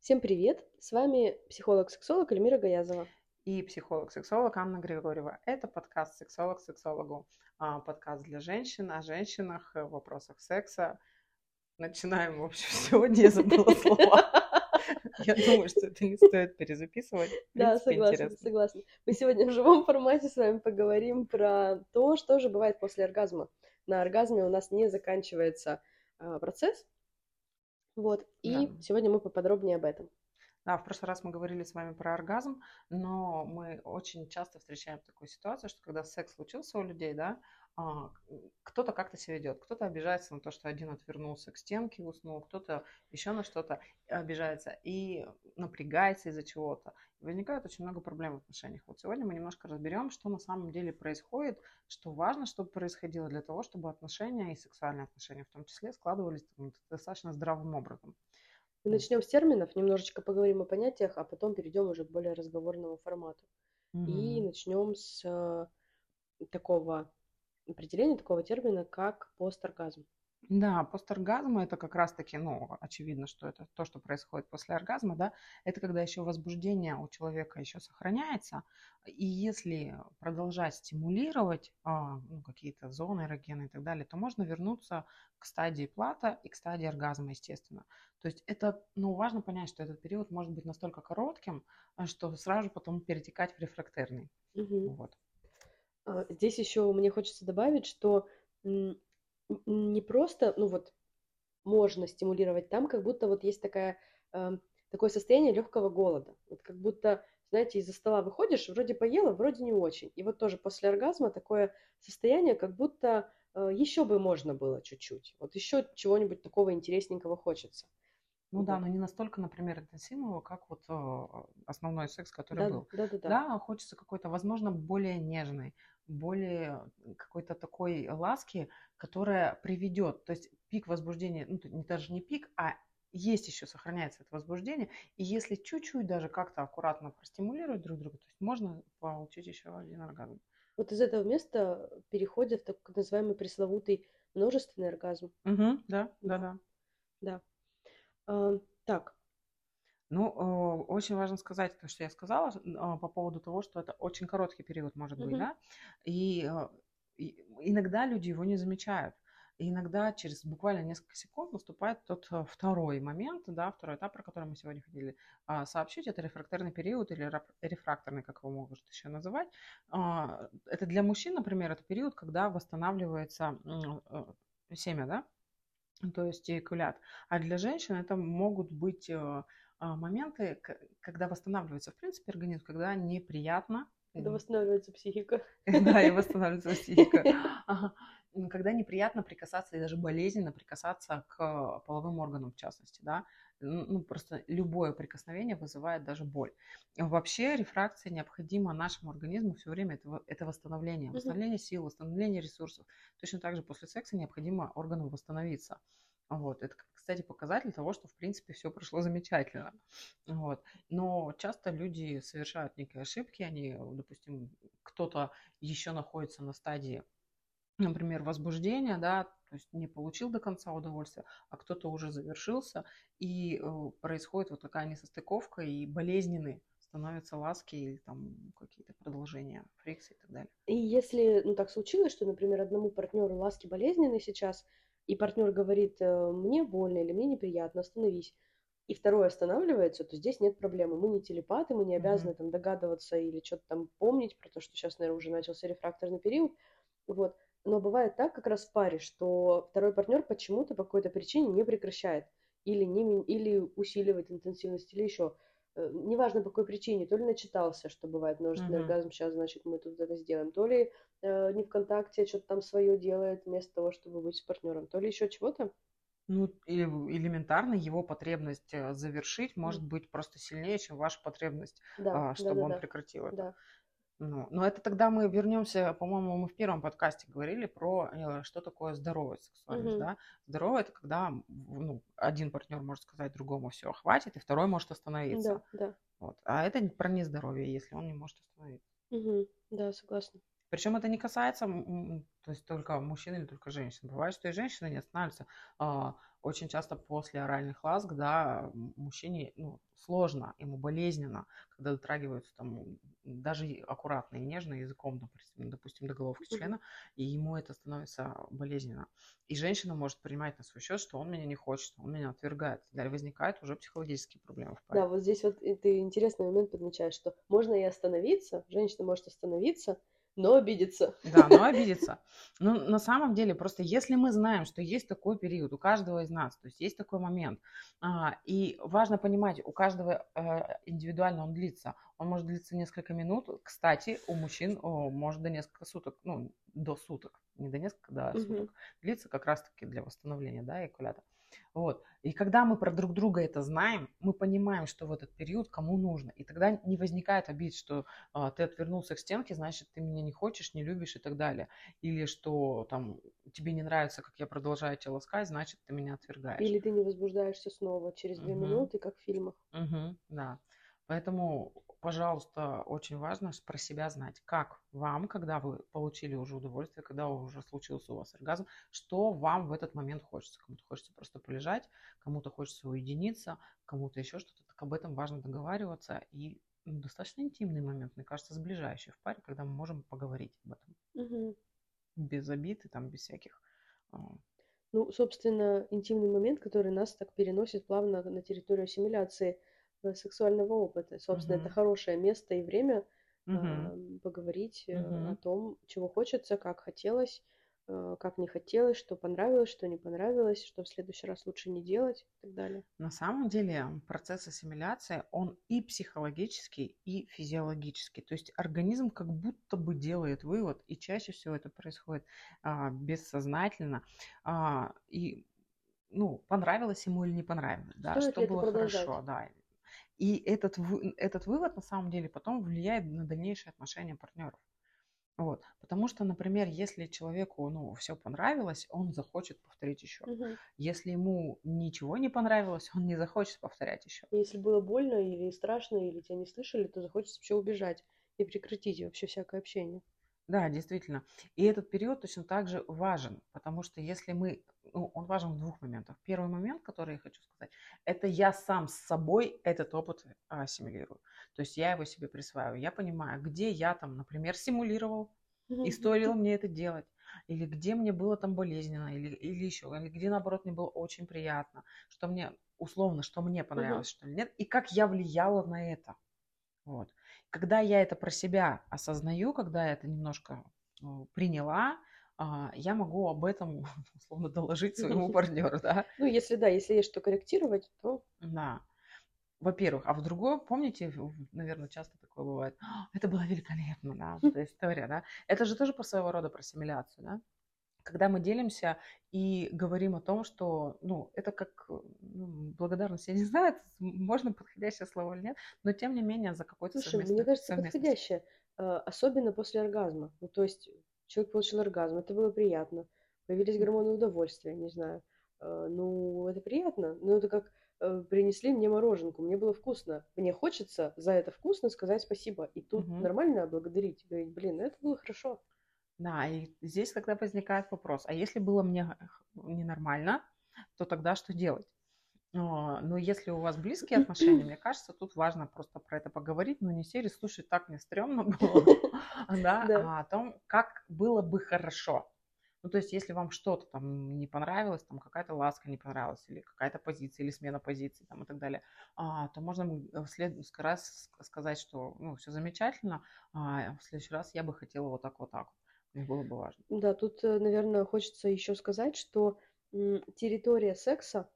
Всем привет! С вами психолог-сексолог Эльмира Гаязова. И психолог-сексолог Анна Григорьева. Это подкаст «Сексолог сексологу». А, подкаст для женщин, о женщинах, в вопросах секса. Начинаем, в общем, сегодня я забыла слова. Я думаю, что это не стоит перезаписывать. Да, согласна, согласна. Мы сегодня в живом формате с вами поговорим про то, что же бывает после оргазма. На оргазме у нас не заканчивается а, процесс, вот, и да. сегодня мы поподробнее об этом. Да, в прошлый раз мы говорили с вами про оргазм, но мы очень часто встречаем такую ситуацию, что когда секс случился у людей, да, кто-то как-то себя ведет, кто-то обижается на то, что один отвернулся к стенке, уснул, кто-то еще на что-то обижается и напрягается из-за чего-то. Возникает очень много проблем в отношениях. Вот сегодня мы немножко разберем, что на самом деле происходит, что важно, чтобы происходило для того, чтобы отношения и сексуальные отношения в том числе складывались достаточно здравым образом. Начнем с терминов, немножечко поговорим о понятиях, а потом перейдем уже к более разговорному формату. Угу. И начнем с э, такого определение такого термина, как посторгазм. Да, посторгазм это как раз-таки, ну, очевидно, что это то, что происходит после оргазма, да, это когда еще возбуждение у человека еще сохраняется, и если продолжать стимулировать а, ну, какие-то зоны эрогены и так далее, то можно вернуться к стадии плата и к стадии оргазма, естественно. То есть это, ну, важно понять, что этот период может быть настолько коротким, а, что сразу потом перетекать в рефрактерный. Угу. Вот. А, здесь еще мне хочется добавить, что не просто, ну вот, можно стимулировать там, как будто вот есть такая, э, такое состояние легкого голода. Вот как будто, знаете, из-за стола выходишь, вроде поела, вроде не очень. И вот тоже после оргазма такое состояние, как будто э, еще бы можно было чуть-чуть. Вот еще чего-нибудь такого интересненького хочется. Ну да, но не настолько, например, интенсивного, как вот основной секс, который да, был. Да, да, да. Да, хочется какой-то, возможно, более нежный, более какой-то такой ласки, которая приведет, то есть пик возбуждения, ну даже не пик, а есть еще сохраняется это возбуждение, и если чуть-чуть даже как-то аккуратно простимулировать друг друга, то есть можно получить еще один оргазм. Вот из этого места переходит в так называемый пресловутый множественный оргазм. Угу, да, да, да. Да. А, так, ну, э, очень важно сказать то, что я сказала а, по поводу того, что это очень короткий период может быть, да, и, э, и иногда люди его не замечают. И иногда через буквально несколько секунд наступает тот второй момент, да, второй этап, про который мы сегодня хотели а, сообщить. Это рефрактерный период или рефракторный, как его могут еще называть. А, это для мужчин, например, это период, когда восстанавливается семя, да, то есть эякулят. А для женщин это могут быть а, моменты, когда восстанавливается, в принципе, организм, когда неприятно. Когда восстанавливается психика. Да, и восстанавливается психика. Когда неприятно прикасаться и даже болезненно прикасаться к половым органам, в частности, да. Ну, просто любое прикосновение вызывает даже боль. Вообще рефракция необходима нашему организму все время. Это, это восстановление. Восстановление сил, восстановление ресурсов. Точно так же после секса необходимо органам восстановиться. Вот. Это, кстати, показатель того, что, в принципе, все прошло замечательно. Вот. Но часто люди совершают некие ошибки, они, допустим, кто-то еще находится на стадии, например, возбуждения, да, то есть не получил до конца удовольствия, а кто-то уже завершился, и э, происходит вот такая несостыковка, и болезненные становятся ласки или там какие-то продолжения фрикции и так далее. И если, ну, так случилось, что, например, одному партнеру ласки болезненные сейчас – и партнер говорит, э, мне больно или мне неприятно, остановись, и второй останавливается, то здесь нет проблемы. Мы не телепаты, мы не обязаны mm-hmm. там догадываться или что-то там помнить про то, что сейчас, наверное, уже начался рефракторный период. Вот. Но бывает так как раз в паре, что второй партнер почему-то по какой-то причине не прекращает или, не, или усиливает интенсивность, или еще. Э, неважно по какой причине, то ли начитался, что бывает множественный uh-huh. оргазм, сейчас, значит, мы тут это сделаем, то ли э, не ВКонтакте что-то там свое делает вместо того, чтобы быть с партнером, то ли еще чего-то. Ну, или элементарно его потребность э, завершить может быть просто сильнее, чем ваша потребность, да, чтобы да, да, он да. прекратил это. Да. Ну, но это тогда мы вернемся, по-моему, мы в первом подкасте говорили про э, что такое здоровая сексуальность, угу. да? Здоровая это когда ну, один партнер может сказать другому все хватит, и второй может остановиться. Да, да. Вот. А это про нездоровье, если он не может остановиться. Угу. Да, согласна. Причем это не касается, то есть только мужчин или только женщин. Бывает, что и женщины не останавливаются. Очень часто после оральных ласк, да, мужчине ну, сложно, ему болезненно, когда дотрагиваются там даже аккуратно и нежно языком, допустим, допустим до головки члена, и ему это становится болезненно. И женщина может принимать на свой счет, что он меня не хочет, он меня отвергает. Далее возникают уже психологические проблемы в паре. Да, вот здесь вот ты интересный момент подмечаешь, что можно и остановиться, женщина может остановиться, но обидеться. Да, но обидеться. Но ну, на самом деле, просто если мы знаем, что есть такой период у каждого из нас, то есть есть такой момент, а, и важно понимать, у каждого а, индивидуально он длится. Он может длиться несколько минут. Кстати, у мужчин может до несколько суток, ну, до суток, не до несколько, до угу. суток. Длится как раз-таки для восстановления, да, экулята. Вот. И когда мы про друг друга это знаем, мы понимаем, что в этот период кому нужно. И тогда не возникает обид, что а, ты отвернулся к стенке, значит, ты меня не хочешь, не любишь и так далее. Или что там тебе не нравится, как я продолжаю тебя ласкать, значит, ты меня отвергаешь. Или ты не возбуждаешься снова через две угу. минуты, как в фильмах. Угу, да. Поэтому пожалуйста, очень важно про себя знать, как вам, когда вы получили уже удовольствие, когда уже случился у вас оргазм, что вам в этот момент хочется. Кому-то хочется просто полежать, кому-то хочется уединиться, кому-то еще что-то. Так об этом важно договариваться. И ну, достаточно интимный момент, мне кажется, сближающий в паре, когда мы можем поговорить об этом. Угу. Без обид и там без всяких а, ну, собственно, интимный момент, который нас так переносит плавно на территорию ассимиляции – сексуального опыта. Собственно, это хорошее место и время а, поговорить э, о том, чего хочется, как хотелось, э, как не хотелось, что понравилось, что не понравилось, что в следующий раз лучше не делать и так далее. На самом деле процесс ассимиляции, он и психологический, и физиологический. То есть организм как будто бы делает вывод, и чаще всего это происходит а, бессознательно. А, и ну, понравилось ему или не понравилось, да, Стоит что было хорошо, да, и этот, этот вывод на самом деле потом влияет на дальнейшие отношения партнеров. Вот. Потому что, например, если человеку ну, все понравилось, он захочет повторить еще. Угу. Если ему ничего не понравилось, он не захочет повторять еще. Если было больно или страшно, или тебя не слышали, то захочется вообще убежать и прекратить вообще всякое общение. Да, действительно. И этот период точно так же важен, потому что если мы, он важен в двух моментах. Первый момент, который я хочу сказать, это я сам с собой этот опыт ассимилирую. То есть я его себе присваиваю. Я понимаю, где я там, например, симулировал, и стоило мне это делать, или где мне было там болезненно, или, или еще, или где, наоборот, мне было очень приятно, что мне, условно, что мне понравилось, что ли нет, и как я влияла на это. Вот. Когда я это про себя осознаю, когда я это немножко ну, приняла, а, я могу об этом, условно, доложить своему партнеру, да? Ну, если да, если есть что корректировать, то... Да. Во-первых. А в другое, помните, наверное, часто такое бывает, «А, это было великолепно, да, вот эта история, да? Это же тоже по своего рода про ассимиляцию, да? когда мы делимся и говорим о том, что, ну, это как ну, благодарность, я не знаю, можно подходящее слово или нет, но тем не менее за какой-то Слушай, мне кажется, подходящее, а, особенно после оргазма. Ну, то есть человек получил оргазм, это было приятно, появились гормоны удовольствия, не знаю. А, ну, это приятно, но это как э, принесли мне мороженку, мне было вкусно. Мне хочется за это вкусно сказать спасибо. И тут угу. нормально благодарить, говорить, блин, ну это было хорошо. Да, и здесь тогда возникает вопрос, а если было мне ненормально, то тогда что делать? Но если у вас близкие отношения, мне кажется, тут важно просто про это поговорить, но не серии слушай, так мне стрёмно было, да, а о том, как было бы хорошо. Ну, то есть, если вам что-то там не понравилось, там какая-то ласка не понравилась, или какая-то позиция, или смена позиции, там и так далее, а, то можно в следующий раз сказать, что, ну, все замечательно, а в следующий раз я бы хотела вот так, вот так. Мне было бы важно. Да, тут, э, наверное, хочется еще сказать, что территория секса,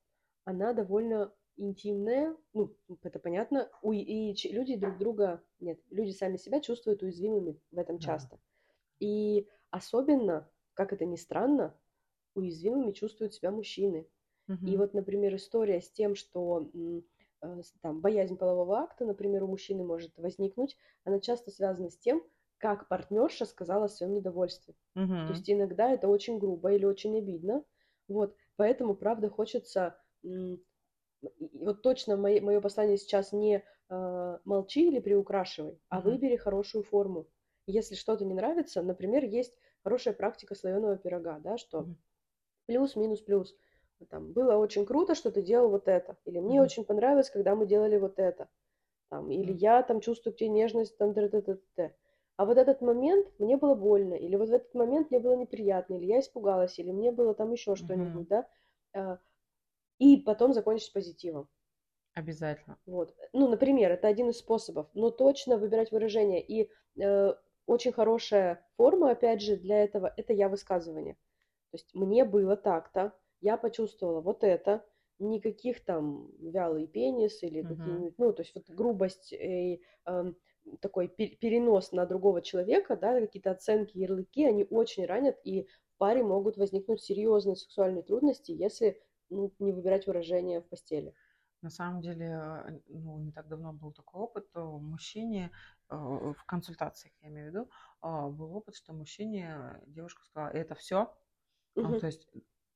она довольно интимная, ну, это понятно, и люди друг друга, нет, люди сами себя чувствуют уязвимыми в этом да. часто. И особенно, как это ни странно, уязвимыми чувствуют себя мужчины. Угу. И вот, например, история с тем, что э, там боязнь полового акта, например, у мужчины может возникнуть, она часто связана с тем, как партнерша сказала о своем недовольстве. Угу. То есть иногда это очень грубо или очень обидно. Вот, поэтому, правда, хочется... Вот точно мое, мое послание сейчас не э, молчи или приукрашивай, а угу. выбери хорошую форму. Если что-то не нравится, например, есть хорошая практика слоеного пирога, да, что угу. плюс, минус, плюс. там, было очень круто, что ты делал вот это, или мне Мгм. очень понравилось, когда мы делали вот это, там, или Мгм. я там чувствую к тебе нежность, там, т т т т А вот этот момент мне было больно, или вот в этот момент мне было неприятно, или я испугалась, или мне было там еще Мгм. что-нибудь, да, А, и потом закончить позитивом. Обязательно. Вот. Ну, например, это один из способов, но точно выбирать выражение. И э, очень хорошая форма, опять же, для этого, это я высказывание. То есть мне было так-то, я почувствовала вот это, никаких там вялый пенис или Мгм. какие-нибудь, ну, то есть вот грубость и эм, такой пе- перенос на другого человека, да, какие-то оценки, ярлыки, они очень ранят, и в паре могут возникнуть серьезные сексуальные трудности, если ну, не выбирать выражение в постели. На самом деле, э, ну, не так давно был такой опыт, то мужчине э, в консультациях, я имею в виду, а, был опыт, что мужчине девушка сказала, это все. Мгм. То есть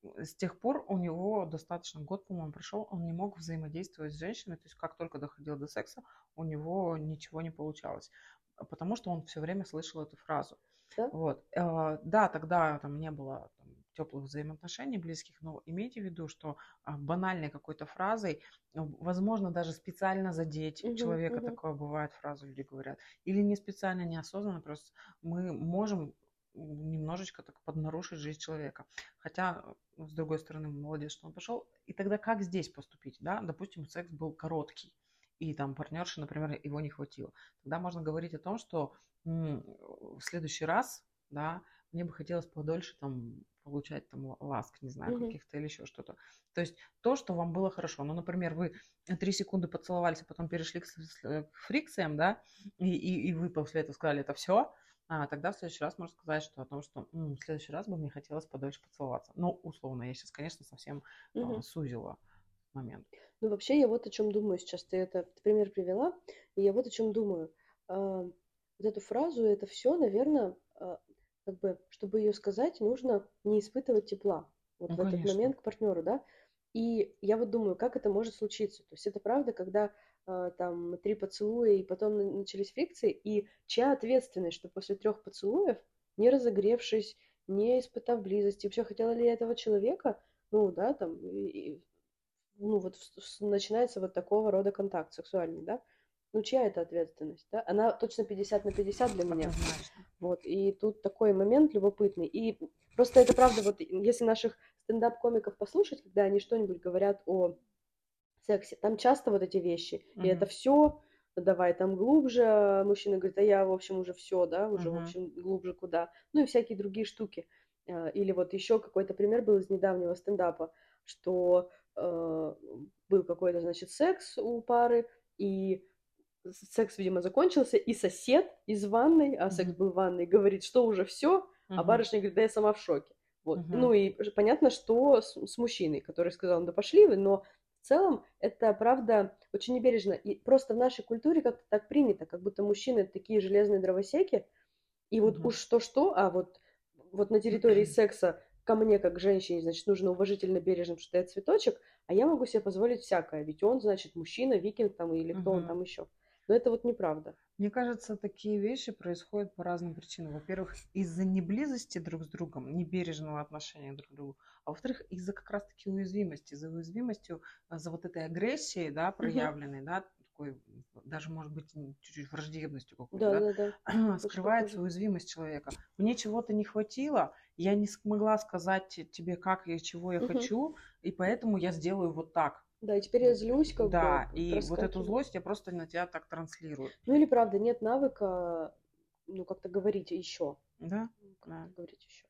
э, с тех пор у него достаточно год, по-моему, прошел, он не мог взаимодействовать с женщиной, то есть как только доходило до секса, у него ничего не получалось, а потому что он все время слышал эту фразу. Да? Вот. Э, Да, тогда там не было теплых взаимоотношений близких, но имейте в виду, что а, банальной какой-то фразой, э, возможно, даже специально задеть Мгм, человека, мгм. такое бывает, фразу люди говорят, или не специально, неосознанно, просто мы можем немножечко так поднарушить жизнь человека. Хотя, э, с другой стороны, молодец, что он пошел. И тогда как здесь поступить, да? Допустим, секс был короткий, и там партнерши, например, его не хватило. Тогда можно говорить о том, что в следующий раз, да, мне бы хотелось подольше там получать там ласк, не знаю, Мгм. каких-то или еще что-то. То есть то, что вам было хорошо. Ну, например, вы три секунды поцеловались, а потом перешли к, э, к фрикциям, да, и, и, и вы после этого сказали, это все, а, тогда в следующий раз можно сказать, что о том, что «М, в следующий раз бы мне хотелось подольше поцеловаться. Ну, условно, я сейчас, конечно, совсем а, Мгм. сузила момент. Ну, вообще, я вот о чем думаю сейчас. Ты это пример привела, и я вот о чем думаю. А, Вот эту фразу, это все, наверное, как бы, чтобы ее сказать, нужно не испытывать тепла. Вот Ну, в этот конечно. момент к партнеру, да. И я вот думаю, как это может случиться. То есть это правда, когда а, там три поцелуя, и потом на- начались фрикции, и чья ответственность, что после трех поцелуев, не разогревшись, не испытав близости, вообще хотела ли я этого человека, ну, да, там, и- ну, вот в- с- начинается вот такого рода контакт сексуальный, да? Ну, чья это ответственность, да? Она точно 50 на 50 для меня. Однозначно. Вот, и тут такой момент любопытный. И просто это правда, вот если наших стендап-комиков послушать, когда они что-нибудь говорят о сексе, там часто вот эти вещи. И Мгм. это все, давай там глубже. а Мужчина говорит, а я, в общем, уже все, да, уже, в Мгм. общем, глубже куда. Ну и всякие другие штуки. А, Или вот еще какой-то пример был из недавнего стендапа, что э, был какой-то, значит, секс у пары, и секс, видимо, закончился, и сосед из ванной, а секс был в ванной, говорит, что уже все, а барышня говорит, да я сама в шоке. Вот. Мгм. Ну и понятно, что с, с мужчиной, который сказал, да пошли вы, но в целом это, правда, очень небережно. И просто в нашей культуре как-то так принято, как будто мужчины такие железные дровосеки, и вот Мгм. уж что-что, а вот, вот на территории секса ко мне, как женщине, значит, нужно уважительно, бережно, что я цветочек, а я могу себе позволить всякое, ведь он, значит, мужчина, викинг там или кто он Мгм. там еще. Но это вот неправда. Мне кажется, такие вещи происходят по разным причинам. Во-первых, из-за неблизости друг с другом, небережного отношения друг к другу, а во-вторых, из-за как раз-таки уязвимости, за уязвимостью, а, за вот этой агрессией, да, проявленной, да, такой, даже, может быть, чуть-чуть враждебностью какой-то, Да, да, да, скрывается уязвимость человека. Мне чего-то не хватило, я не смогла сказать те- тебе, как и чего я Мгм. хочу, и поэтому я сделаю вот так. Да, и теперь я злюсь, как Да, бы и вот эту злость я просто на тебя так транслирую. Ну или правда, нет навыка, ну, как-то говорить еще. Да? Как-то Да. говорить еще.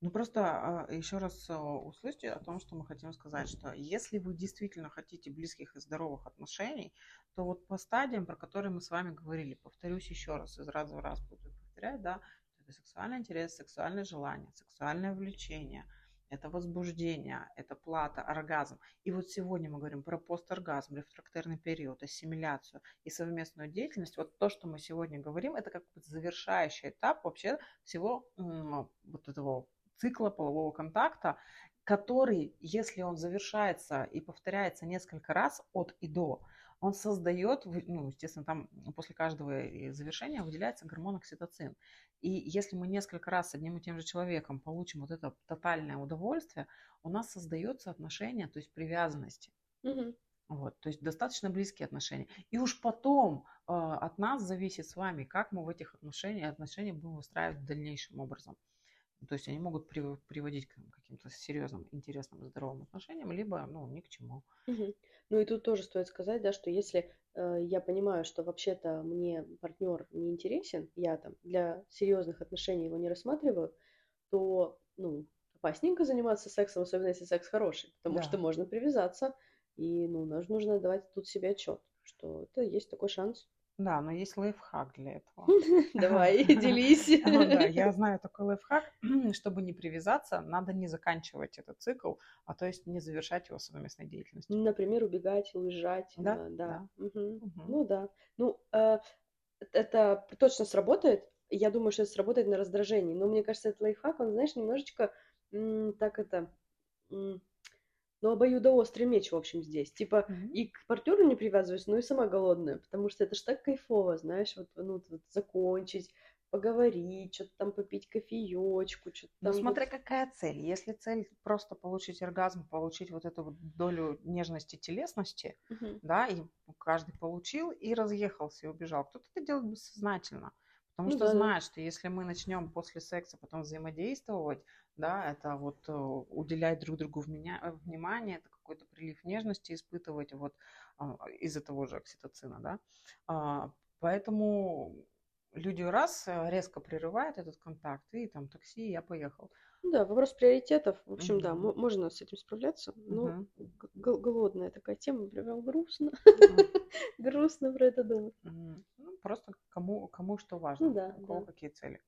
Ну просто еще раз а, услышьте о том, что мы хотим сказать, что если вы действительно хотите близких и здоровых отношений, то вот по стадиям, про которые мы с вами говорили, повторюсь еще раз, из раза в раз буду повторять, да, это сексуальный интерес, сексуальное желание, сексуальное влечение, это возбуждение, это плата, оргазм. И вот сегодня мы говорим про посторгазм, рефрактерный период, ассимиляцию и совместную деятельность. Вот то, что мы сегодня говорим, это как бы завершающий этап вообще всего вот этого цикла полового контакта, который, если он завершается и повторяется несколько раз от и до, он создает, ну, естественно, там после каждого завершения выделяется гормон окситоцин. И если мы несколько раз с одним и тем же человеком получим вот это тотальное удовольствие, у нас создается отношение, то есть привязанности. Мгм. Вот, то есть достаточно близкие отношения. И уж потом э, от нас зависит с вами, как мы в этих отношениях, отношения будем выстраивать дальнейшим образом. То есть они могут при- приводить к каким-то серьезным, интересным, здоровым отношениям, либо ну, ни к чему. Мгм. Ну и тут тоже стоит сказать, да, что если э, я понимаю, что вообще-то мне партнер не интересен, я там для серьезных отношений его не рассматриваю, то, ну, опасненько заниматься сексом, особенно если секс хороший, потому Да. что можно привязаться, и, ну, нужно давать тут себе отчет, что это есть такой шанс. Да, но есть лайфхак для этого. Давай, делись. Ну да, я знаю такой лайфхак. Чтобы не привязаться, надо не заканчивать этот цикл, а то есть не завершать его совместной деятельностью. Например, убегать, уезжать. Да, э, да. Ну да. Ну, э, это точно сработает. Я думаю, что это сработает на раздражении. Но мне кажется, этот лайфхак, он, знаешь, немножечко так это... м, ну, обоюдоострый меч, в общем, здесь. Типа, Мгм. и к партнеру не привязываюсь, но и сама голодная. Потому что это ж так кайфово, знаешь, вот, ну, вот закончить, поговорить, что-то там попить кофеечку, что-то Ну, там... смотря какая цель. Если цель просто получить оргазм, получить вот эту вот долю нежности, телесности, Мгм. да, и каждый получил и разъехался и убежал. Кто-то это делает бессознательно. Потому Ну что да, да. знает, что если мы начнем после секса потом взаимодействовать, да, это вот э, уделять друг другу вменя- э, внимание, это какой-то прилив нежности испытывать вот а, из-за того же окситоцина, да. А, Поэтому люди раз э, резко прерывают этот контакт и там такси, я поехал. Ну Да, вопрос приоритетов. В общем, да, Мгм. мо- можно с этим справляться. Но гол- голодная такая тема, прям грустно. Грустно про это думать. Ну, просто кому, кому что важно, Ну да, у кого да. какие цели.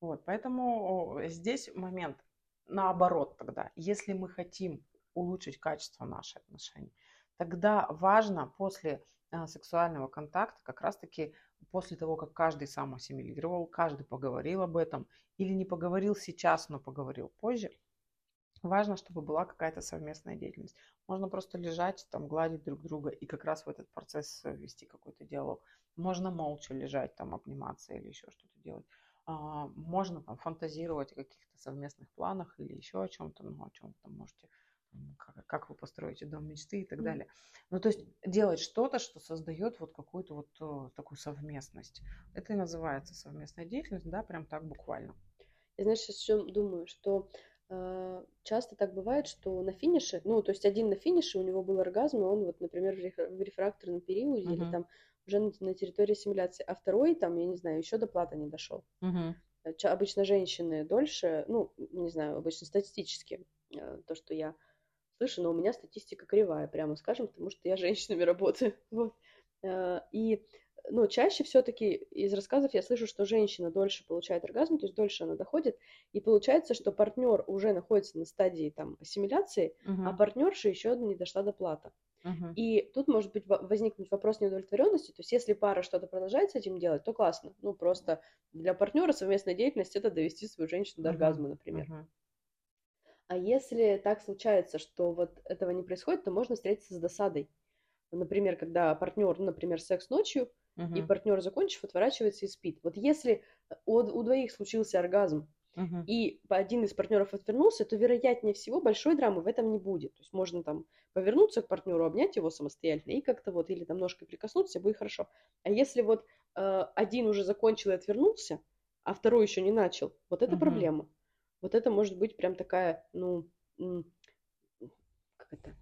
Вот, поэтому здесь момент наоборот тогда. Если мы хотим улучшить качество наших отношений, тогда важно после а, сексуального контакта, как раз-таки после того, как каждый сам ассимилировал, каждый поговорил об этом, или не поговорил сейчас, но поговорил позже, важно, чтобы была какая-то совместная деятельность. Можно просто лежать, там, гладить друг друга и как раз в этот процесс э, вести какой-то диалог. Можно молча лежать, там, обниматься или еще что-то делать. А, Можно там фантазировать о каких-то совместных планах или еще о чем-то, ну, о чем вы там можете, как, как вы построите дом мечты и так далее. Ну, то есть делать что-то, что создает вот какую-то вот э, такую совместность. Это и называется совместная деятельность, да, прям так буквально. Я, знаешь, сейчас еще думаю, что часто так бывает, что на финише, ну, то есть один на финише, у него был оргазм, и он вот, например, в реф- в рефракторном периоде или Мгм. там уже на, территории симуляции, а второй там, я не знаю, еще до плата не дошел. Мгм. Э, Обычно женщины дольше, ну, не знаю, обычно статистически, э, то, что я слышу, но у меня статистика кривая, прямо скажем, потому что я женщинами работаю. Вот. Э, И, ну, чаще все-таки из рассказов я слышу, что женщина дольше получает оргазм, то есть дольше она доходит, и получается, что партнер уже находится на стадии там ассимиляции, а Мгм. партнерша еще не дошла до плата. Мгм. И тут может быть во- возникнуть вопрос неудовлетворенности. То есть, если пара что-то продолжает с этим делать, то классно. Ну, просто для партнера совместная деятельность это довести свою женщину до оргазма, например. Мгм. А если так случается, что вот этого не происходит, то можно встретиться с досадой. Например, когда партнер, ну, например, секс ночью, и Мгм. партнер, закончив, отворачивается и спит. Вот если у, у двоих случился оргазм, Мгм. и один из партнеров отвернулся, то вероятнее всего большой драмы в этом не будет. То есть можно там повернуться к партнеру, обнять его самостоятельно и как-то вот, или там ножкой прикоснуться, будет хорошо. А если вот э, один уже закончил и отвернулся, а второй еще не начал, вот это Мгм. проблема. Вот это может быть прям такая, ну, как это,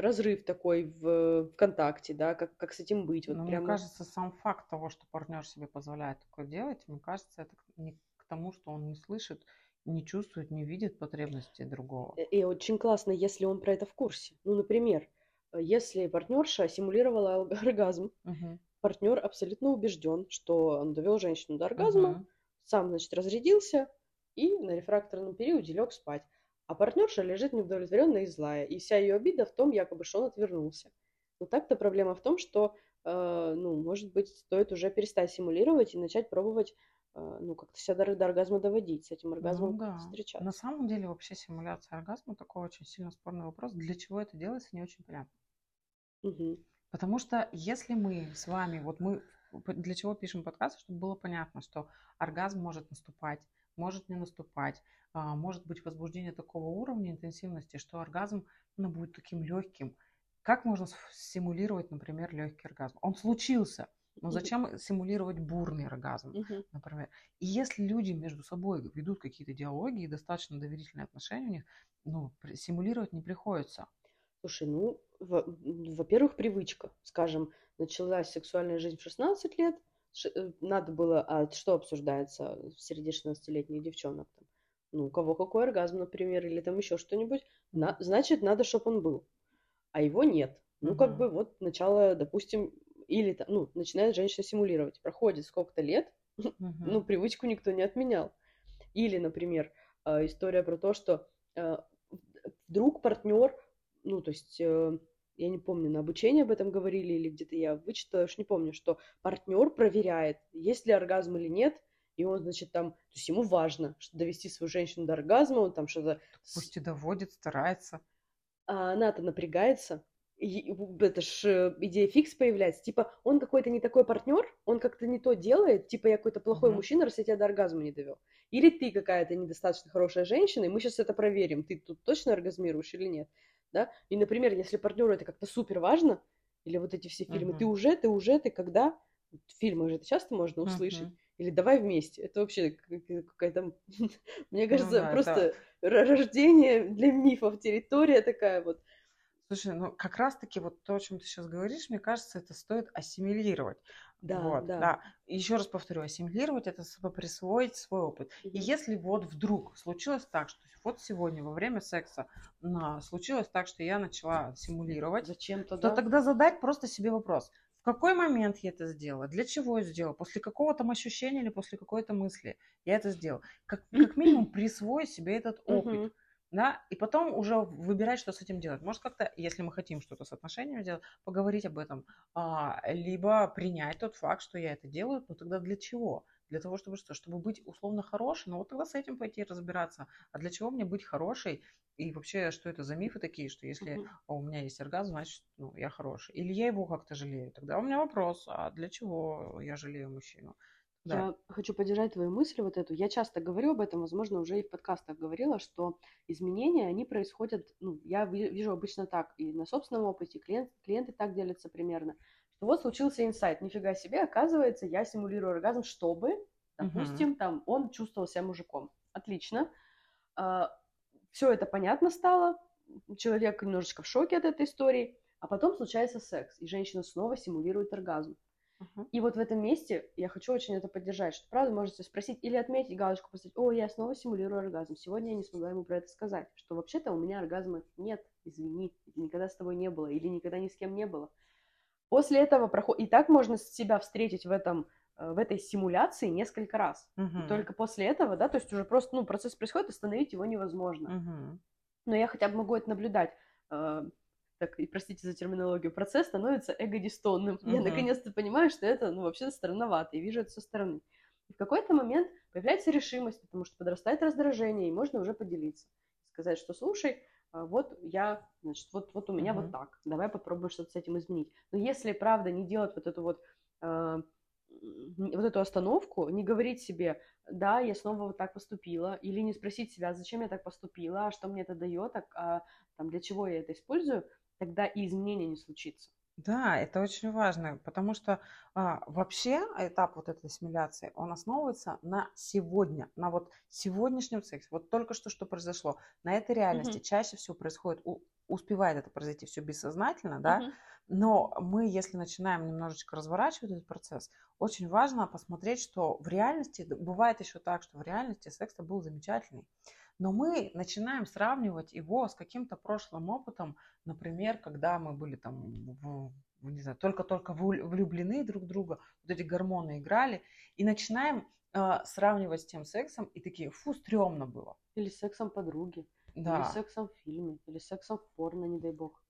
разрыв такой в, в контакте, да, как, как с этим быть. Вот Ну, прямо... мне кажется, сам факт того, что партнер себе позволяет такое делать, мне кажется, это не к тому, что он не слышит, не чувствует, не видит потребности другого. Э, И очень классно, если он про это в курсе. Ну, например, э, если партнерша симулировала оргазм, Мгм. партнер абсолютно убежден, что он довел женщину до оргазма, Мгм. сам, значит, разрядился и на рефракторном периоде лег спать. А партнерша лежит неудовлетворенная и злая. И вся ее обида в том, якобы, что он отвернулся. Но так-то проблема в том, что, э, ну, может быть, стоит уже перестать симулировать и начать пробовать, э, ну, как-то себя до, до оргазма доводить, с этим Ну оргазмом да. встречаться. На самом деле вообще симуляция оргазма такой очень сильно спорный вопрос. Для чего это делается, не очень понятно. Мгм. Потому что если мы с вами, вот мы для чего пишем подкаст, чтобы было понятно, что оргазм может наступать, может не наступать, а, может быть возбуждение такого уровня интенсивности, что оргазм ну, будет таким легким. Как можно симулировать, например, легкий оргазм? Он случился, но зачем симулировать бурный оргазм, например? И если люди между собой ведут какие-то диалоги и достаточно доверительные отношения у них, ну, симулировать не приходится. Слушай, ну, во-первых, привычка. Скажем, началась сексуальная жизнь в 16 лет, надо было, а что обсуждается среди 16-летних девчонок? Там? Ну, у кого какой оргазм, например, или там еще что-нибудь. На, значит, надо, чтобы он был. А его нет. Ну, угу. как бы вот начало, допустим, или там, ну, начинает женщина симулировать. Проходит сколько-то лет, угу. ну, привычку никто не отменял. Или, например, э, история про то, что э, вдруг партнер, ну, то есть я не помню, на обучении об этом говорили или где-то я вычитала, уж не помню, что партнер проверяет, есть ли оргазм или нет, и он, значит, там, то есть ему важно что довести свою женщину до оргазма, он там что-то... Пусть и доводит, старается. А она-то напрягается, и это ж э, идея фикс появляется. Типа, он какой-то не такой партнер, он как-то не то делает, типа, я какой-то плохой uh-huh. мужчина, раз я тебя до оргазма не довел. Или ты какая-то недостаточно хорошая женщина, и мы сейчас это проверим, ты тут точно оргазмируешь или нет да, и, например, если партнеру это как-то супер важно, или вот эти все фильмы, uh-huh. ты уже, ты уже, ты когда, в фильмах же это часто можно услышать, uh-huh. или давай вместе, это вообще какая-то, мне ну кажется, ну, да, просто это... рождение для мифов, территория такая вот. Слушай, ну как раз-таки вот то, о чем ты сейчас говоришь, мне кажется, это стоит ассимилировать. Да, вот, да. да. Еще раз повторю, ассимилировать это присвоить свой опыт. Mm-hmm. И если вот вдруг случилось так, что вот сегодня во время секса на, случилось так, что я начала симулировать, зачем-то, то да? тогда задать просто себе вопрос. В какой момент я это сделала? Для чего я сделала? После какого там ощущения или после какой-то мысли я это сделала? Как, как минимум присвоить себе этот опыт. Mm-hmm да, и потом уже выбирать, что с этим делать. Может, как-то, если мы хотим что-то с отношениями делать, поговорить об этом, а, либо принять тот факт, что я это делаю, но тогда для чего? Для того, чтобы что? Чтобы быть условно хорошей, ну вот тогда с этим пойти разбираться. А для чего мне быть хорошей? И вообще, что это за мифы такие, что если uh-huh. у меня есть оргазм, значит, ну, я хороший. Или я его как-то жалею. Тогда у меня вопрос, а для чего я жалею мужчину? Да. Я хочу поддержать твою мысль вот эту. Я часто говорю об этом, возможно, уже и в подкастах говорила, что изменения, они происходят, ну, я вижу обычно так, и на собственном опыте, клиент, клиенты так делятся примерно, что вот случился инсайт, нифига себе, оказывается, я симулирую оргазм, чтобы, допустим, угу. там, он чувствовал себя мужиком. Отлично. А, Все это понятно стало, человек немножечко в шоке от этой истории, а потом случается секс, и женщина снова симулирует оргазм. Uh-huh. И вот в этом месте я хочу очень это поддержать, что правда можете спросить или отметить галочку, поставить, о, я снова симулирую оргазм, сегодня я не смогла ему про это сказать, что вообще-то у меня оргазма нет, извини, никогда с тобой не было или никогда ни с кем не было. После этого проходит, и так можно себя встретить в этом э, в этой симуляции несколько раз. Uh-huh. И только после этого, да, то есть уже просто, ну, процесс происходит, остановить его невозможно. Uh-huh. Но я хотя бы могу это наблюдать. Так, и простите за терминологию, процесс становится эгодистонным. Uh-huh. Я наконец-то понимаю, что это, ну, вообще странновато, и вижу это со стороны. И в какой-то момент появляется решимость, потому что подрастает раздражение, и можно уже поделиться. Сказать, что, слушай, а, вот я, значит, вот, вот у меня uh-huh. вот так, давай попробуем что-то с этим изменить. Но если, правда, не делать вот эту вот, э, вот эту остановку, не говорить себе, да, я снова вот так поступила, или не спросить себя, зачем я так поступила, а что мне это дает, а, а там, для чего я это использую, тогда и изменения не случится. Да, это очень важно, потому что а, вообще этап вот этой ассимиляции, он основывается на сегодня, на вот сегодняшнем сексе. Вот только что что произошло. На этой реальности mm-hmm. чаще всего происходит, у, успевает это произойти все бессознательно, да, mm-hmm. но мы, если начинаем немножечко разворачивать этот процесс, очень важно посмотреть, что в реальности, бывает еще так, что в реальности секс был замечательный. Но мы начинаем сравнивать его с каким-то прошлым опытом, например, когда мы были там в, не знаю, только-только влюблены друг в друга, вот эти гормоны играли, и начинаем э, сравнивать с тем сексом, и такие, фу, стрёмно было. Или сексом подруги, да. или сексом в фильме, или сексом в порно, не дай бог.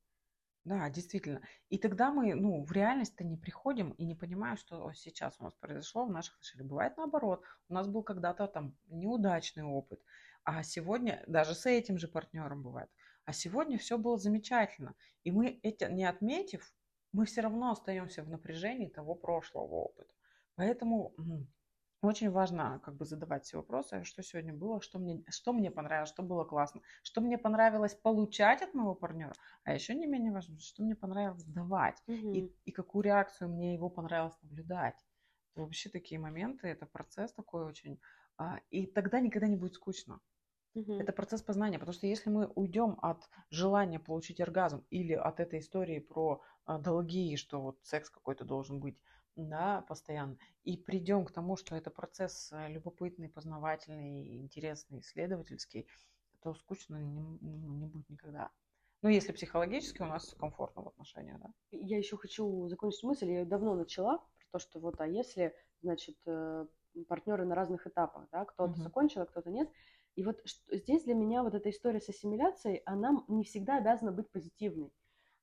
Да, действительно. И тогда мы, ну, в реальность-то не приходим и не понимаем, что сейчас у нас произошло в наших отношениях. Бывает наоборот. У нас был когда-то там неудачный опыт. А сегодня, даже с этим же партнером бывает, а сегодня все было замечательно. И мы, эти, не отметив, мы все равно остаемся в напряжении того прошлого опыта. Поэтому очень важно как бы задавать все вопросы, что сегодня было, что мне, что мне понравилось, что было классно, что мне понравилось получать от моего партнера, а еще не менее важно, что мне понравилось давать угу. и, и какую реакцию мне его понравилось наблюдать. Это вообще такие моменты, это процесс такой очень, а, и тогда никогда не будет скучно. Угу. Это процесс познания, потому что если мы уйдем от желания получить оргазм или от этой истории про а, долгие, что вот секс какой-то должен быть, да, постоянно. И придем к тому, что это процесс э, любопытный, познавательный, интересный, исследовательский, то скучно не, ну, не будет никогда. Ну, если психологически у нас комфортно в отношениях, да. Я еще хочу закончить мысль, я давно начала, про то, что вот, а если, значит, э, партнеры на разных этапах, да, кто-то угу. закончил, а кто-то нет. И вот что, здесь для меня вот эта история с ассимиляцией, она не всегда обязана быть позитивной.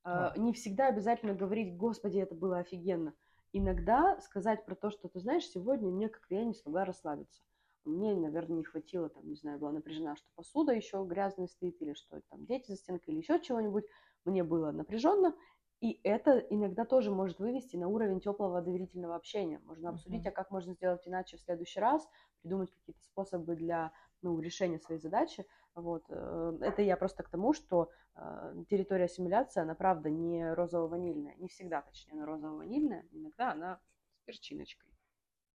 Да. Не всегда обязательно говорить, господи, это было офигенно иногда сказать про то, что ты знаешь, сегодня мне как-то я не смогла расслабиться. Мне, наверное, не хватило, там, не знаю, была напряжена, что посуда еще грязная стоит, или что там дети за стенкой, или еще чего-нибудь. Мне было напряженно, и это иногда тоже может вывести на уровень теплого доверительного общения. Можно обсудить, uh-huh. а как можно сделать иначе в следующий раз, придумать какие-то способы для ну, решения своей задачи. Вот. Э, это я просто к тому, что э, территория ассимиляции, она правда не розово-ванильная. Не всегда, точнее, она розово-ванильная. Иногда она с перчиночкой.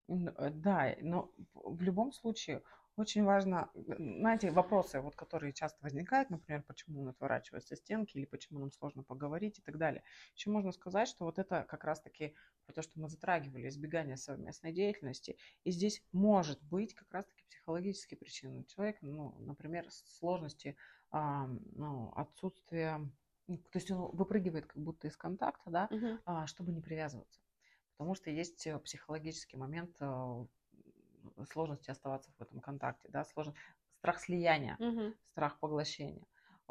Э, да, но в любом случае очень важно, знаете, вопросы, вот, которые часто возникают, например, почему отворачиваются стенки или почему нам сложно поговорить и так далее. Еще можно сказать, что вот это как раз-таки про то, что мы затрагивали, избегание совместной деятельности. И здесь может быть как раз-таки психологические причины. Человек, ну, например, сложности, а, ну, отсутствие, ну, то есть он выпрыгивает как будто из контакта, да, угу. а, чтобы не привязываться. Потому что есть э, психологический момент а, сложности оставаться в этом контакте, да, сложность, страх слияния, угу. страх поглощения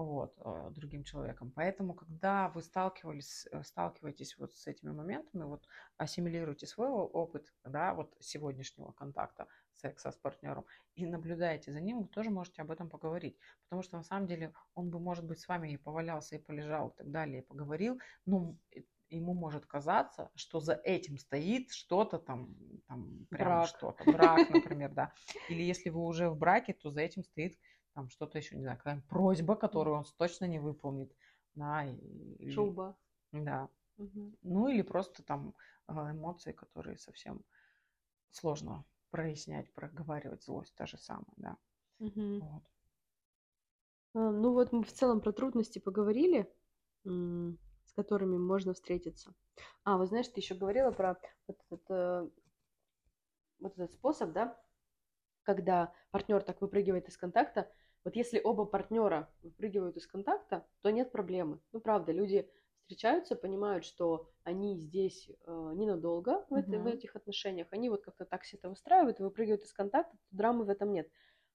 вот, э, другим человеком. Поэтому, когда вы сталкивались, э, сталкиваетесь вот с этими моментами, вот ассимилируете свой опыт, да, вот сегодняшнего контакта, секса с партнером, и наблюдаете за ним, вы тоже можете об этом поговорить. Потому что на самом деле он бы, может быть, с вами и повалялся, и полежал, и так далее, и поговорил, но ему может казаться, что за этим стоит что-то там, там прям что-то, брак, например, да. Или если вы уже в браке, то за этим стоит там что-то еще, не знаю, какая просьба, которую он точно не выполнит. Да, и, Шуба. Да. Угу. Ну или просто там а, эмоции, которые совсем сложно прояснять, проговаривать, злость та же самая, да. Угу. Вот. А, ну вот мы в целом про трудности поговорили с которыми можно встретиться. А, вот знаешь, ты еще говорила про вот этот, э, вот этот способ, да, когда партнер так выпрыгивает из контакта. Вот если оба партнера выпрыгивают из контакта, то нет проблемы. Ну, правда, люди встречаются, понимают, что они здесь э, ненадолго в, uh-huh. в этих отношениях, они вот как-то так все это выстраивают выпрыгивают из контакта, то драмы в этом нет.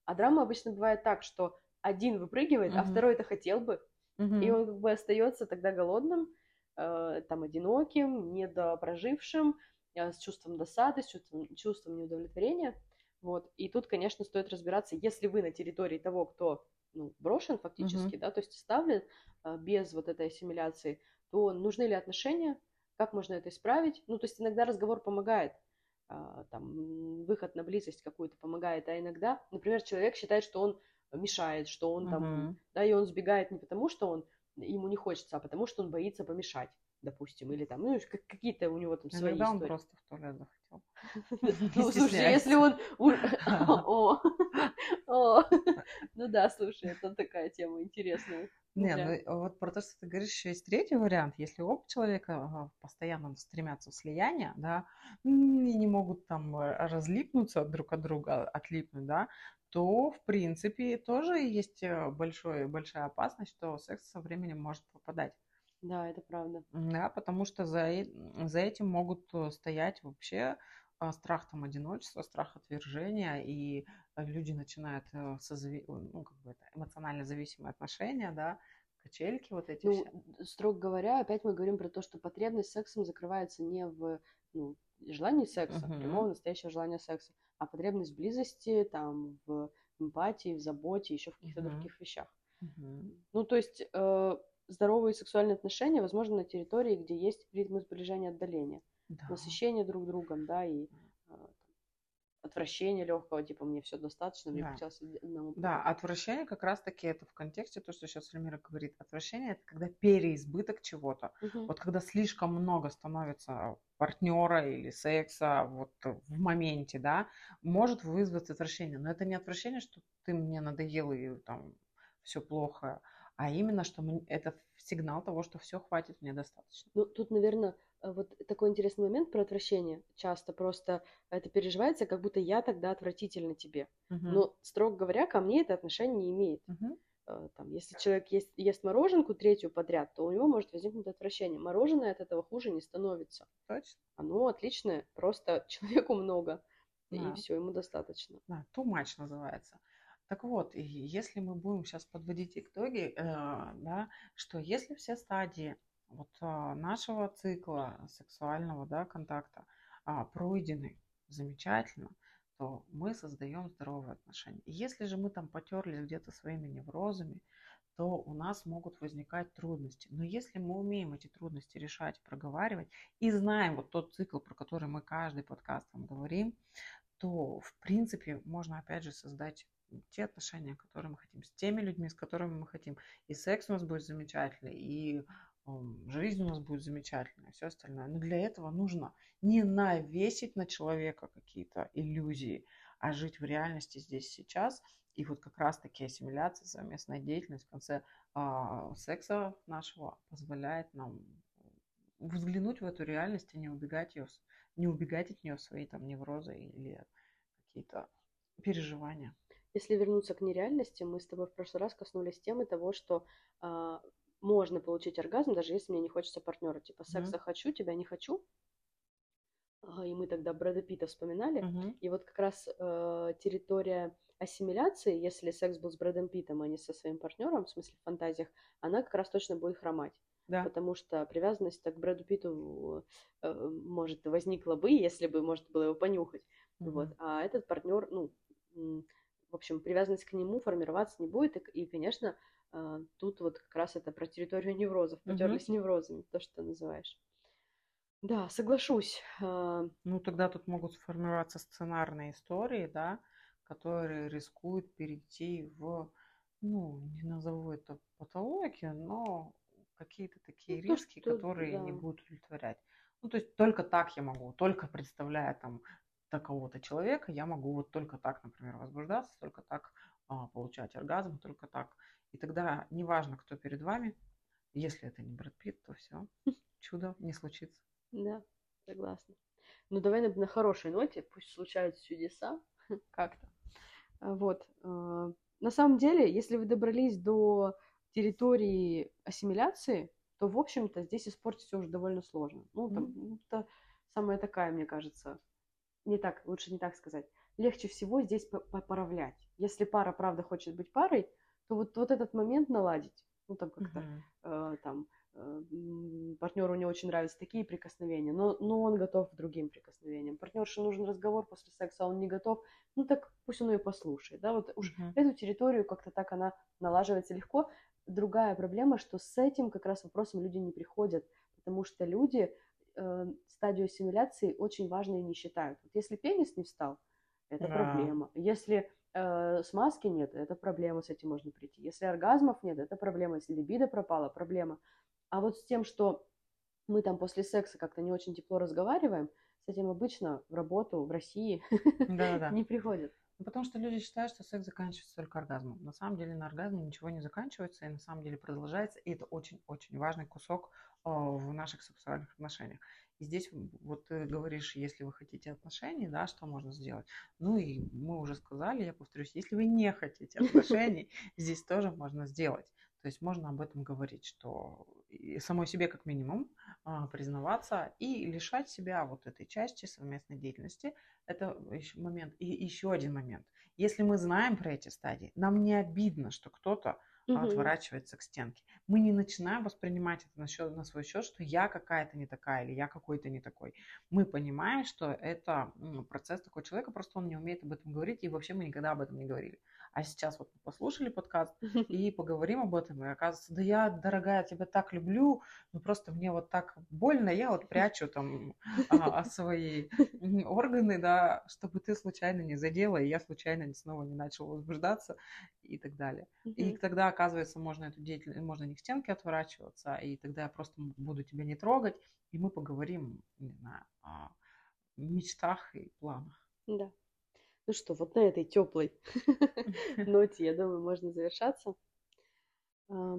А драма обычно бывает так, что один выпрыгивает, uh-huh. а второй это хотел бы, Угу. И он как бы остается тогда голодным, э, там одиноким, недопрожившим, э, с чувством досады, с чувством, чувством неудовлетворения. Вот. И тут, конечно, стоит разбираться, если вы на территории того, кто ну, брошен фактически, uh да, то есть оставлен э, без вот этой ассимиляции, то нужны ли отношения, как можно это исправить. Ну, то есть иногда разговор помогает, э, там, выход на близость какую-то помогает, а иногда, например, человек считает, что он мешает, что он там, uh-huh. да, и он сбегает не потому, что он ему не хочется, а потому что он боится помешать, допустим, или там, ну, какие-то у него там свои Иногда он просто в туалет захотел. Ну, слушай, если он... Ну да, слушай, это такая тема интересная. Не, ну вот про то, что ты говоришь, есть третий вариант. Если оба человека постоянно стремятся в слияние, да, и не могут там э, разлипнуться друг от друга, отлипнуть, да, то, в принципе, тоже есть э, большой, большая опасность, что секс со временем может пропадать. Да, это правда. Да, потому что за, за этим могут э, стоять вообще а, страх там одиночества, страх отвержения, и люди начинают э, созави... ну, как бы это, эмоционально зависимые отношения, да, качельки вот эти ну, все. Строго говоря, опять мы говорим про то, что потребность сексом закрывается не в ну, желании секса, uh-huh. прямого настоящего желания секса, а потребность близости, там, в эмпатии, в заботе, еще в каких-то uh-huh. других вещах. Uh-huh. Ну, то есть, э, здоровые сексуальные отношения возможны на территории, где есть ритмы сближения отдаления, Да. насыщение друг другом, да, и а, отвращение легкого, типа мне все достаточно, мне Да. хотелось одному. Да, отвращение как раз-таки это в контексте то, что сейчас Эльмира говорит. Отвращение это когда переизбыток чего-то. Мгм. Вот когда слишком много становится партнера или секса вот в моменте, да, может вызвать отвращение. Но это не отвращение, что ты мне надоел и там все плохо, а именно, что мы- это сигнал того, что все хватит, мне достаточно. Ну, тут, наверное, вот такой интересный момент про отвращение. Часто просто это переживается, как будто я тогда отвратительна тебе. Мгм. Но, строго говоря, ко мне это отношение не имеет. Э, Там, если человек ест, ест мороженку третью подряд, то у него может возникнуть отвращение. Мороженое от этого хуже не становится. Точно. Оно отличное, просто человеку много. И Да. все, ему достаточно. Да, too much называется. Так вот, и если мы будем сейчас подводить итоги, э, да, что если все стадии вот а, нашего цикла сексуального да, контакта а, пройдены замечательно, то мы создаем здоровые отношения. И если же мы там потерлись где-то своими неврозами, то у нас могут возникать трудности. Но если мы умеем эти трудности решать, проговаривать и знаем вот тот цикл, про который мы каждый подкаст вам говорим, то в принципе можно опять же создать те отношения, которые мы хотим, с теми людьми, с которыми мы хотим. И секс у нас будет замечательный, и жизнь у нас будет замечательная, все остальное. Но для этого нужно не навесить на человека какие-то иллюзии, а жить в реальности здесь сейчас. И вот как раз-таки ассимиляция, совместная деятельность в конце а, секса нашего позволяет нам взглянуть в эту реальность и не убегать, ее, не убегать от нее свои там неврозы или какие-то переживания. Если вернуться к нереальности, мы с тобой в прошлый раз коснулись темы того, что а, можно получить оргазм, даже если мне не хочется партнера. Типа секса хочу, тебя не хочу. А, И мы тогда Брэда Питта вспоминали. Мгм. И вот как раз э, территория ассимиляции, если секс был с Брэдом Питтом, а не со своим партнером, в смысле в фантазиях, она как раз точно будет хромать. Да. Потому что привязанность к Брэду Питту, э, может, возникла бы, если бы можно было его понюхать. Вот. Мгм. А этот партнер, ну, в общем, привязанность к нему формироваться не будет. И, и, конечно, тут вот как раз это про территорию неврозов. Потерлись неврозами, то, что ты называешь. Да, соглашусь. Э, Ну, тогда тут могут сформироваться сценарные истории, да, которые рискуют перейти в, ну, не назову это патологию, но какие-то такие Ну, риски, что- которые не да. будут удовлетворять. Ну, то есть только так я могу, только представляя там такого-то человека, я могу вот только так, например, возбуждаться, только так а, получать оргазм, только так. И тогда неважно, кто перед вами, если это не Брэд Питт, то все, чудо не случится. Да, согласна. Ну, давай на, на хорошей ноте, пусть случаются чудеса как-то. А, Вот. э, На самом деле, если вы добрались до территории ассимиляции, то, в общем-то, здесь испортить все уже довольно сложно. Ну, там, ну, это самая такая, мне кажется, не так, лучше не так сказать. Легче всего здесь по- поправлять. Если пара, правда, хочет быть парой, то вот, вот этот момент наладить. Ну, там как-то Мгм. э, там партнеру не очень нравятся такие прикосновения, но, но он готов к другим прикосновениям. Партнерше нужен разговор после секса, а он не готов, ну так пусть он ее послушает. Да? Вот уж эту территорию как-то так она налаживается легко. Другая проблема, что с этим как раз вопросом люди не приходят, потому что люди э, стадию ассимиляции очень важной не считают. Вот если пенис не встал, это Да. проблема. Если э, смазки нет, это проблема, с этим можно прийти. Если оргазмов нет, это проблема. Если либидо пропала, проблема. А вот с тем, что мы там после секса как-то не очень тепло разговариваем, с этим обычно в работу в России не приходят. Ну, потому что люди считают, что секс заканчивается только оргазмом. На самом деле на оргазме ничего не заканчивается и на самом деле продолжается. И это очень-очень важный кусок э, в наших сексуальных отношениях. И здесь вот ты говоришь, если вы хотите отношений, да, что можно сделать? Ну и мы уже сказали, я повторюсь, если вы не хотите отношений, здесь тоже можно сделать. То есть можно об этом говорить, что самой себе как минимум а, признаваться и лишать себя вот этой части совместной деятельности. Это момент. И еще один момент. Если мы знаем про эти стадии, нам не обидно, что кто-то угу. отворачивается к стенке. Мы не начинаем воспринимать это на, счет, на свой счет, что я какая-то не такая или я какой-то не такой. Мы понимаем, что это процесс такого человека, просто он не умеет об этом говорить, и вообще мы никогда об этом не говорили. А сейчас вот мы послушали подкаст и поговорим об этом, и оказывается, да я, дорогая, тебя так люблю, но просто мне вот так больно, я вот прячу там а, а, свои органы, да, чтобы ты случайно не задела, и я случайно снова не начала возбуждаться и так далее. И тогда, оказывается, можно эту деятельность, можно не к стенке отворачиваться, и тогда я просто буду тебя не трогать, и мы поговорим, не знаю, о мечтах и планах. Да. Ну что, вот на этой теплой ноте, я думаю, можно завершаться. А,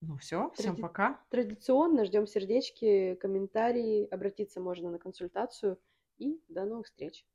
ну все, всем Тради... пока. Традиционно ждем сердечки, комментарии, обратиться можно на консультацию и до новых встреч.